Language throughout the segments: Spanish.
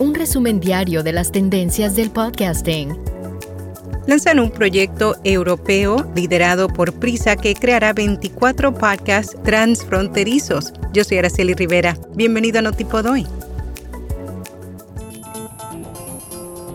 un resumen diario de las tendencias del podcasting. Lanzan un proyecto europeo liderado por Prisa que creará 24 podcasts transfronterizos. Yo soy Araceli Rivera. Bienvenido a Notipod hoy.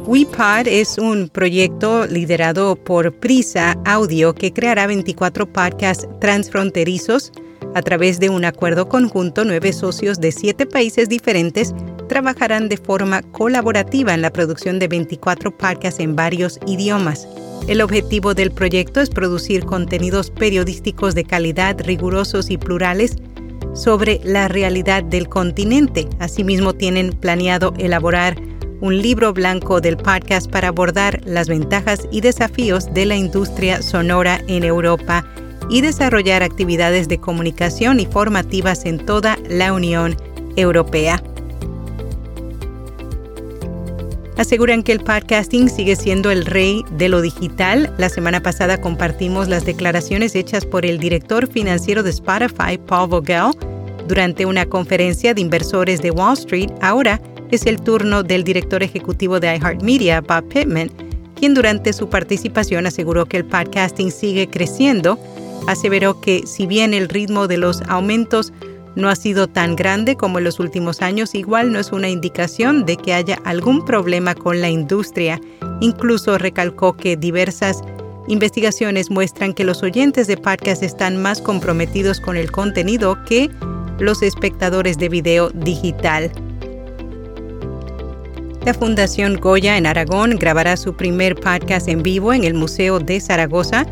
WePod es un proyecto liderado por Prisa Audio que creará 24 podcasts transfronterizos a través de un acuerdo conjunto, nueve socios de siete países diferentes trabajarán de forma colaborativa en la producción de 24 podcasts en varios idiomas. El objetivo del proyecto es producir contenidos periodísticos de calidad, rigurosos y plurales sobre la realidad del continente. Asimismo, tienen planeado elaborar un libro blanco del podcast para abordar las ventajas y desafíos de la industria sonora en Europa y desarrollar actividades de comunicación y formativas en toda la Unión Europea aseguran que el podcasting sigue siendo el rey de lo digital. La semana pasada compartimos las declaraciones hechas por el director financiero de Spotify, Paul Vogel, durante una conferencia de inversores de Wall Street. Ahora es el turno del director ejecutivo de iHeartMedia, Bob Pittman, quien durante su participación aseguró que el podcasting sigue creciendo. Aseveró que si bien el ritmo de los aumentos no ha sido tan grande como en los últimos años, igual no es una indicación de que haya algún problema con la industria. Incluso recalcó que diversas investigaciones muestran que los oyentes de podcast están más comprometidos con el contenido que los espectadores de video digital. La Fundación Goya en Aragón grabará su primer podcast en vivo en el Museo de Zaragoza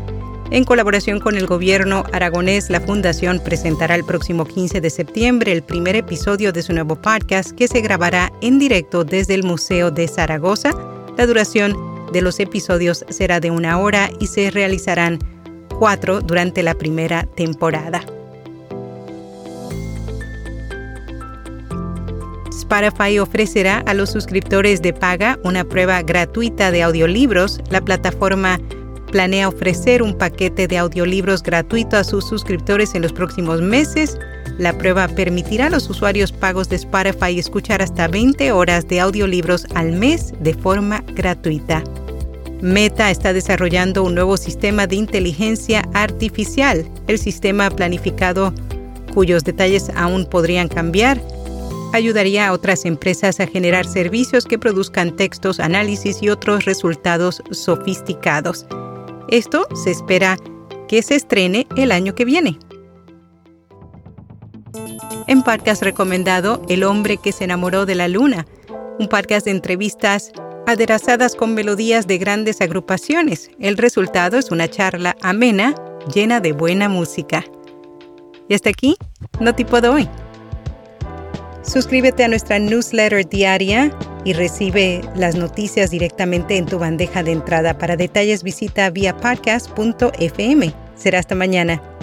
en colaboración con el gobierno aragonés, la Fundación presentará el próximo 15 de septiembre el primer episodio de su nuevo podcast que se grabará en directo desde el Museo de Zaragoza. La duración de los episodios será de una hora y se realizarán cuatro durante la primera temporada. Spotify ofrecerá a los suscriptores de paga una prueba gratuita de audiolibros. La plataforma planea ofrecer un paquete de audiolibros gratuito a sus suscriptores en los próximos meses. La prueba permitirá a los usuarios pagos de Spotify escuchar hasta 20 horas de audiolibros al mes de forma gratuita. Meta está desarrollando un nuevo sistema de inteligencia artificial. El sistema planificado, cuyos detalles aún podrían cambiar, ayudaría a otras empresas a generar servicios que produzcan textos, análisis y otros resultados sofisticados. Esto se espera que se estrene el año que viene. En podcast recomendado El hombre que se enamoró de la luna, un podcast de entrevistas aderezadas con melodías de grandes agrupaciones. El resultado es una charla amena, llena de buena música. Y hasta aquí, no te puedo hoy. Suscríbete a nuestra newsletter diaria y recibe las noticias directamente en tu bandeja de entrada. Para detalles visita via podcast.fm. Será hasta mañana.